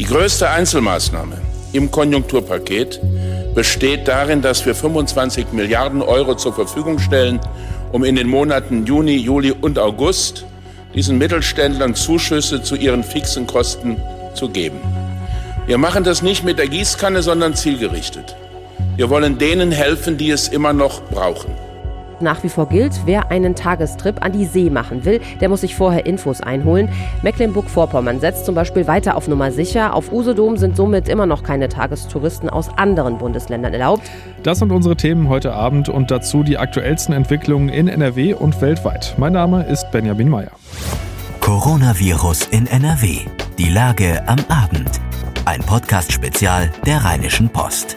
Die größte Einzelmaßnahme im Konjunkturpaket besteht darin, dass wir 25 Milliarden Euro zur Verfügung stellen, um in den Monaten Juni, Juli und August diesen Mittelständlern Zuschüsse zu ihren fixen Kosten zu geben. Wir machen das nicht mit der Gießkanne, sondern zielgerichtet. Wir wollen denen helfen, die es immer noch brauchen. Nach wie vor gilt, wer einen Tagestrip an die See machen will, der muss sich vorher Infos einholen. Mecklenburg-Vorpommern setzt zum Beispiel weiter auf Nummer sicher. Auf Usedom sind somit immer noch keine Tagestouristen aus anderen Bundesländern erlaubt. Das sind unsere Themen heute Abend und dazu die aktuellsten Entwicklungen in NRW und weltweit. Mein Name ist Benjamin Meyer. Coronavirus in NRW. Die Lage am Abend. Ein Podcast-Spezial der Rheinischen Post.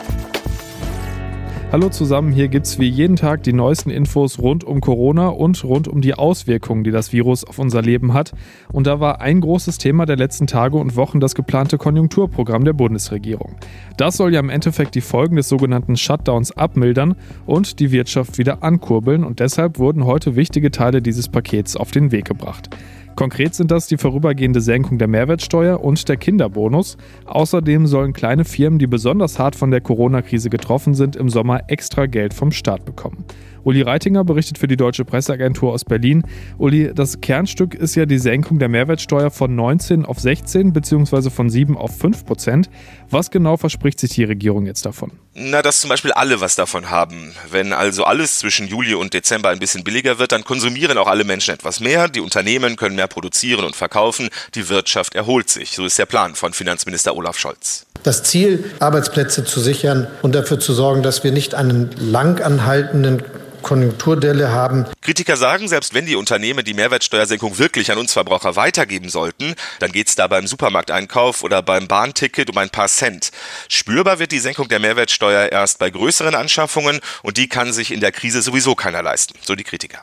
Hallo zusammen, hier gibt es wie jeden Tag die neuesten Infos rund um Corona und rund um die Auswirkungen, die das Virus auf unser Leben hat. Und da war ein großes Thema der letzten Tage und Wochen das geplante Konjunkturprogramm der Bundesregierung. Das soll ja im Endeffekt die Folgen des sogenannten Shutdowns abmildern und die Wirtschaft wieder ankurbeln und deshalb wurden heute wichtige Teile dieses Pakets auf den Weg gebracht. Konkret sind das die vorübergehende Senkung der Mehrwertsteuer und der Kinderbonus. Außerdem sollen kleine Firmen, die besonders hart von der Corona-Krise getroffen sind, im Sommer extra Geld vom Staat bekommen. Uli Reitinger berichtet für die Deutsche Presseagentur aus Berlin. Uli, das Kernstück ist ja die Senkung der Mehrwertsteuer von 19 auf 16 bzw. von 7 auf 5 Prozent. Was genau verspricht sich die Regierung jetzt davon? Na, dass zum Beispiel alle was davon haben. Wenn also alles zwischen Juli und Dezember ein bisschen billiger wird, dann konsumieren auch alle Menschen etwas mehr. Die Unternehmen können mehr produzieren und verkaufen. Die Wirtschaft erholt sich. So ist der Plan von Finanzminister Olaf Scholz. Das Ziel, Arbeitsplätze zu sichern und dafür zu sorgen, dass wir nicht einen lang anhaltenden Konjunkturdelle haben. Kritiker sagen, selbst wenn die Unternehmen die Mehrwertsteuersenkung wirklich an uns Verbraucher weitergeben sollten, dann geht es da beim Supermarkteinkauf oder beim Bahnticket um ein paar Cent. Spürbar wird die Senkung der Mehrwertsteuer erst bei größeren Anschaffungen und die kann sich in der Krise sowieso keiner leisten, so die Kritiker.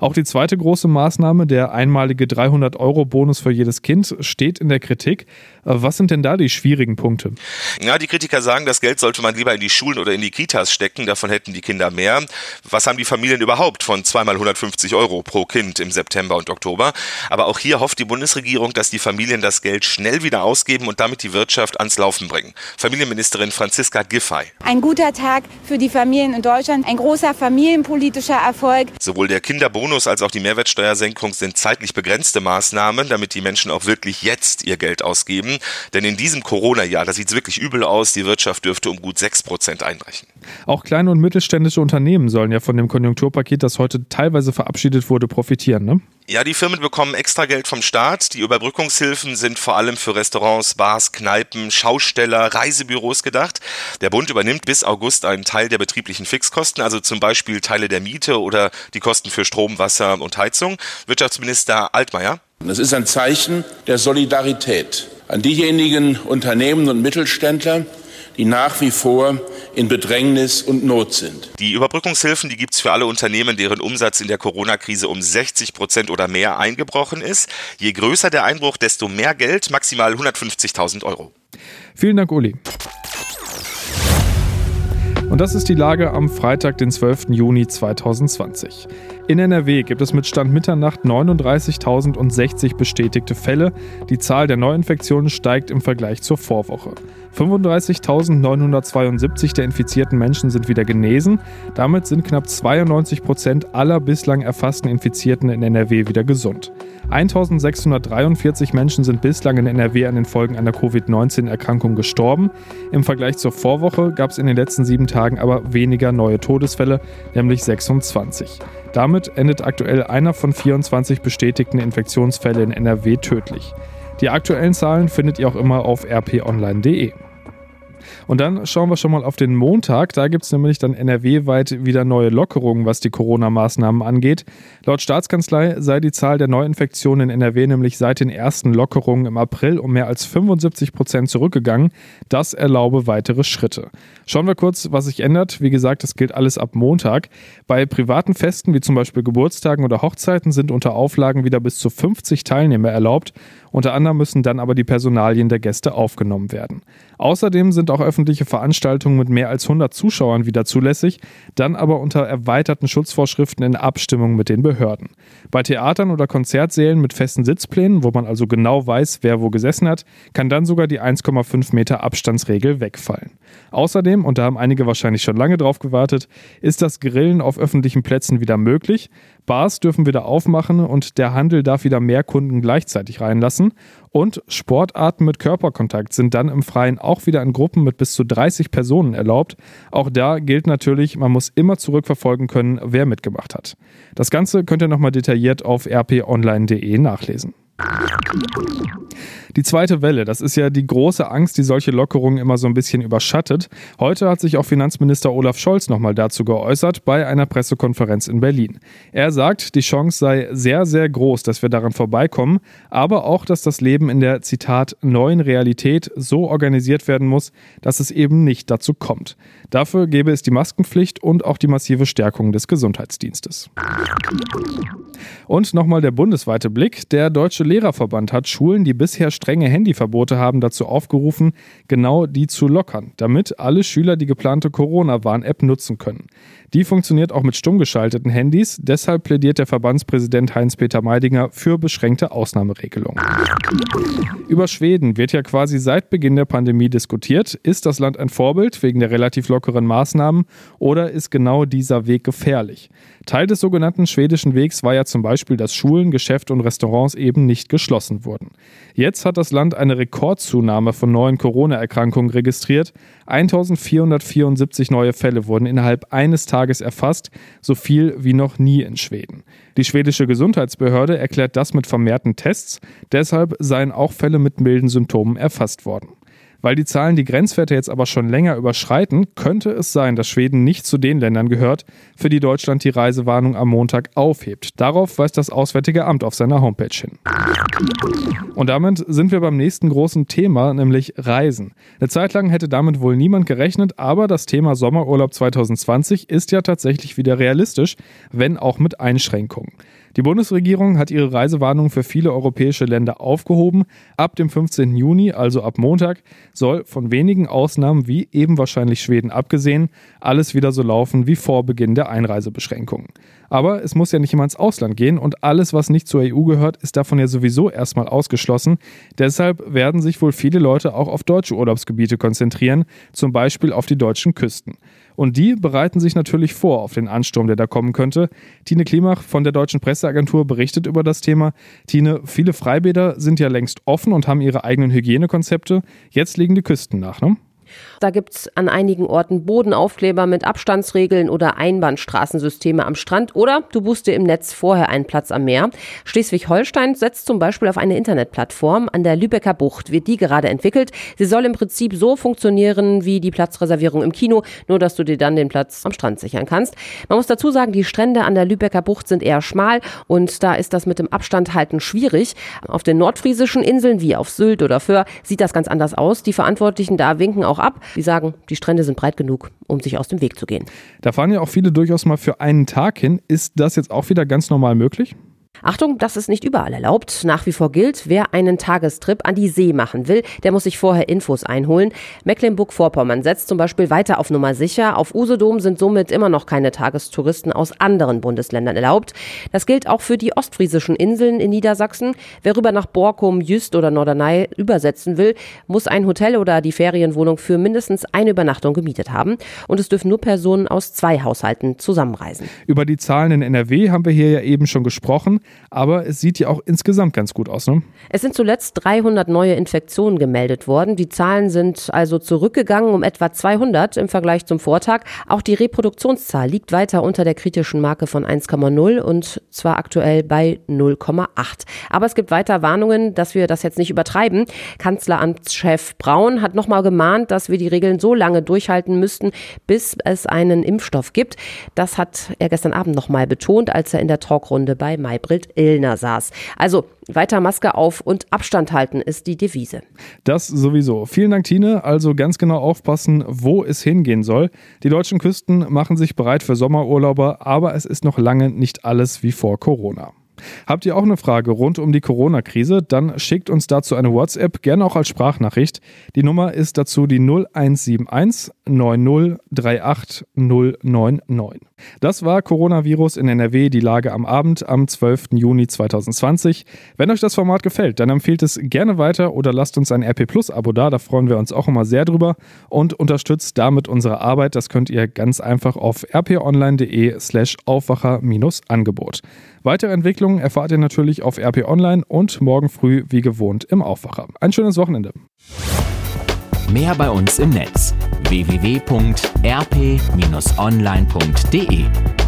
Auch die zweite große Maßnahme, der einmalige 300-Euro-Bonus für jedes Kind, steht in der Kritik. Äh, was sind denn da die schwierigen Punkte? Ja, die Kritiker sagen, das Geld sollte man lieber in die Schulen oder in die Kitas stecken, davon hätten die Kinder mehr. Was haben die Familien überhaupt von zweimal 150 Euro pro Kind im September und Oktober? Aber auch hier hofft die Bundesregierung, dass die Familien das Geld schnell wieder ausgeben und damit die Wirtschaft ans Laufen bringen. Familienministerin Franziska Giffey. Ein guter Tag für die Familien in Deutschland, ein großer familienpolitischer Erfolg. Sowohl der Kinderbonus Bonus als auch die Mehrwertsteuersenkung sind zeitlich begrenzte Maßnahmen, damit die Menschen auch wirklich jetzt ihr Geld ausgeben. Denn in diesem Corona-Jahr, da sieht es wirklich übel aus, die Wirtschaft dürfte um gut 6 Prozent einbrechen. Auch kleine und mittelständische Unternehmen sollen ja von dem Konjunkturpaket, das heute teilweise verabschiedet wurde, profitieren. Ne? Ja, die Firmen bekommen extra Geld vom Staat. Die Überbrückungshilfen sind vor allem für Restaurants, Bars, Kneipen, Schausteller, Reisebüros gedacht. Der Bund übernimmt bis August einen Teil der betrieblichen Fixkosten, also zum Beispiel Teile der Miete oder die Kosten für Strom, Wasser und Heizung. Wirtschaftsminister Altmaier. Das ist ein Zeichen der Solidarität an diejenigen Unternehmen und Mittelständler, die nach wie vor in Bedrängnis und Not sind. Die Überbrückungshilfen, die gibt es für alle Unternehmen, deren Umsatz in der Corona-Krise um 60 Prozent oder mehr eingebrochen ist. Je größer der Einbruch, desto mehr Geld, maximal 150.000 Euro. Vielen Dank, Uli. Das ist die Lage am Freitag, den 12. Juni 2020. In NRW gibt es mit Stand Mitternacht 39.060 bestätigte Fälle. Die Zahl der Neuinfektionen steigt im Vergleich zur Vorwoche. 35.972 der infizierten Menschen sind wieder genesen. Damit sind knapp 92 Prozent aller bislang erfassten Infizierten in NRW wieder gesund. 1643 Menschen sind bislang in NRW an den Folgen einer Covid-19-Erkrankung gestorben. Im Vergleich zur Vorwoche gab es in den letzten sieben Tagen aber weniger neue Todesfälle, nämlich 26. Damit endet aktuell einer von 24 bestätigten Infektionsfällen in NRW tödlich. Die aktuellen Zahlen findet ihr auch immer auf rponline.de. Und dann schauen wir schon mal auf den Montag. Da gibt es nämlich dann NRW-weit wieder neue Lockerungen, was die Corona-Maßnahmen angeht. Laut Staatskanzlei sei die Zahl der Neuinfektionen in NRW nämlich seit den ersten Lockerungen im April um mehr als 75 Prozent zurückgegangen. Das erlaube weitere Schritte. Schauen wir kurz, was sich ändert. Wie gesagt, das gilt alles ab Montag. Bei privaten Festen wie zum Beispiel Geburtstagen oder Hochzeiten sind unter Auflagen wieder bis zu 50 Teilnehmer erlaubt. Unter anderem müssen dann aber die Personalien der Gäste aufgenommen werden. Außerdem sind auch öffentliche Veranstaltungen mit mehr als 100 Zuschauern wieder zulässig, dann aber unter erweiterten Schutzvorschriften in Abstimmung mit den Behörden. Bei Theatern oder Konzertsälen mit festen Sitzplänen, wo man also genau weiß, wer wo gesessen hat, kann dann sogar die 1,5 Meter Abstandsregel wegfallen. Außerdem, und da haben einige wahrscheinlich schon lange drauf gewartet, ist das Grillen auf öffentlichen Plätzen wieder möglich. Bars dürfen wieder aufmachen und der Handel darf wieder mehr Kunden gleichzeitig reinlassen. Und Sportarten mit Körperkontakt sind dann im Freien auch wieder in Gruppen mit bis zu 30 Personen erlaubt. Auch da gilt natürlich, man muss immer zurückverfolgen können, wer mitgemacht hat. Das Ganze könnt ihr nochmal detailliert auf rponline.de nachlesen. Die zweite Welle, das ist ja die große Angst, die solche Lockerungen immer so ein bisschen überschattet. Heute hat sich auch Finanzminister Olaf Scholz nochmal dazu geäußert bei einer Pressekonferenz in Berlin. Er sagt, die Chance sei sehr, sehr groß, dass wir daran vorbeikommen, aber auch, dass das Leben in der, Zitat, neuen Realität so organisiert werden muss, dass es eben nicht dazu kommt. Dafür gäbe es die Maskenpflicht und auch die massive Stärkung des Gesundheitsdienstes. Und nochmal der bundesweite Blick. Der Deutsche Lehrerverband hat Schulen, die bisher strenge Handyverbote haben, dazu aufgerufen, genau die zu lockern, damit alle Schüler die geplante Corona-Warn-App nutzen können. Die funktioniert auch mit stumm geschalteten Handys, deshalb plädiert der Verbandspräsident Heinz-Peter Meidinger für beschränkte Ausnahmeregelungen. Über Schweden wird ja quasi seit Beginn der Pandemie diskutiert. Ist das Land ein Vorbild wegen der relativ lockeren Maßnahmen oder ist genau dieser Weg gefährlich? Teil des sogenannten schwedischen Wegs war ja zum Beispiel, dass Schulen, Geschäfte und Restaurants eben nicht geschlossen wurden. Jetzt hat das Land eine Rekordzunahme von neuen Corona-Erkrankungen registriert. 1474 neue Fälle wurden innerhalb eines Tages erfasst, so viel wie noch nie in Schweden. Die schwedische Gesundheitsbehörde erklärt das mit vermehrten Tests, deshalb seien auch Fälle mit milden Symptomen erfasst worden. Weil die Zahlen die Grenzwerte jetzt aber schon länger überschreiten, könnte es sein, dass Schweden nicht zu den Ländern gehört, für die Deutschland die Reisewarnung am Montag aufhebt. Darauf weist das Auswärtige Amt auf seiner Homepage hin. Und damit sind wir beim nächsten großen Thema, nämlich Reisen. Eine Zeit lang hätte damit wohl niemand gerechnet, aber das Thema Sommerurlaub 2020 ist ja tatsächlich wieder realistisch, wenn auch mit Einschränkungen. Die Bundesregierung hat ihre Reisewarnung für viele europäische Länder aufgehoben. Ab dem 15. Juni, also ab Montag, soll von wenigen Ausnahmen wie eben wahrscheinlich Schweden abgesehen, alles wieder so laufen wie vor Beginn der Einreisebeschränkungen. Aber es muss ja nicht immer ins Ausland gehen und alles, was nicht zur EU gehört, ist davon ja sowieso erstmal ausgeschlossen. Deshalb werden sich wohl viele Leute auch auf deutsche Urlaubsgebiete konzentrieren, zum Beispiel auf die deutschen Küsten. Und die bereiten sich natürlich vor auf den Ansturm, der da kommen könnte. Tine Klimach von der Deutschen Presseagentur berichtet über das Thema. Tine, viele Freibäder sind ja längst offen und haben ihre eigenen Hygienekonzepte. Jetzt legen die Küsten nach, ne? Da gibt es an einigen Orten Bodenaufkleber mit Abstandsregeln oder Einbahnstraßensysteme am Strand oder du buchst dir im Netz vorher einen Platz am Meer. Schleswig-Holstein setzt zum Beispiel auf eine Internetplattform. An der Lübecker Bucht wird die gerade entwickelt. Sie soll im Prinzip so funktionieren wie die Platzreservierung im Kino, nur dass du dir dann den Platz am Strand sichern kannst. Man muss dazu sagen, die Strände an der Lübecker Bucht sind eher schmal und da ist das mit dem Abstand halten schwierig. Auf den nordfriesischen Inseln wie auf Sylt oder Föhr sieht das ganz anders aus. Die Verantwortlichen da winken auch ab. Die sagen, die Strände sind breit genug, um sich aus dem Weg zu gehen. Da fahren ja auch viele durchaus mal für einen Tag hin. Ist das jetzt auch wieder ganz normal möglich? Achtung, das ist nicht überall erlaubt. Nach wie vor gilt, wer einen Tagestrip an die See machen will, der muss sich vorher Infos einholen. Mecklenburg-Vorpommern setzt zum Beispiel weiter auf Nummer sicher. Auf Usedom sind somit immer noch keine Tagestouristen aus anderen Bundesländern erlaubt. Das gilt auch für die ostfriesischen Inseln in Niedersachsen. Wer rüber nach Borkum, Jüst oder Norderney übersetzen will, muss ein Hotel oder die Ferienwohnung für mindestens eine Übernachtung gemietet haben. Und es dürfen nur Personen aus zwei Haushalten zusammenreisen. Über die Zahlen in NRW haben wir hier ja eben schon gesprochen aber es sieht ja auch insgesamt ganz gut aus. Ne? Es sind zuletzt 300 neue Infektionen gemeldet worden. Die Zahlen sind also zurückgegangen um etwa 200 im Vergleich zum Vortag. Auch die Reproduktionszahl liegt weiter unter der kritischen Marke von 1,0 und zwar aktuell bei 0,8. Aber es gibt weiter Warnungen, dass wir das jetzt nicht übertreiben. Kanzleramtschef Braun hat nochmal gemahnt, dass wir die Regeln so lange durchhalten müssten, bis es einen Impfstoff gibt. Das hat er gestern Abend nochmal betont, als er in der Talkrunde bei Maybrit Wilfried Illner saß. Also weiter Maske auf und Abstand halten ist die Devise. Das sowieso. Vielen Dank, Tine. Also ganz genau aufpassen, wo es hingehen soll. Die deutschen Küsten machen sich bereit für Sommerurlauber, aber es ist noch lange nicht alles wie vor Corona. Habt ihr auch eine Frage rund um die Corona-Krise? Dann schickt uns dazu eine WhatsApp, gerne auch als Sprachnachricht. Die Nummer ist dazu die 0171 9038 099. Das war Coronavirus in NRW, die Lage am Abend am 12. Juni 2020. Wenn euch das Format gefällt, dann empfehlt es gerne weiter oder lasst uns ein RP Plus Abo da, da freuen wir uns auch immer sehr drüber und unterstützt damit unsere Arbeit. Das könnt ihr ganz einfach auf rponline.de slash Aufwacher-Angebot. Weitere Entwicklungen erfahrt ihr natürlich auf RP Online und morgen früh wie gewohnt im Aufwacher. Ein schönes Wochenende. Mehr bei uns im Netz www.rp-online.de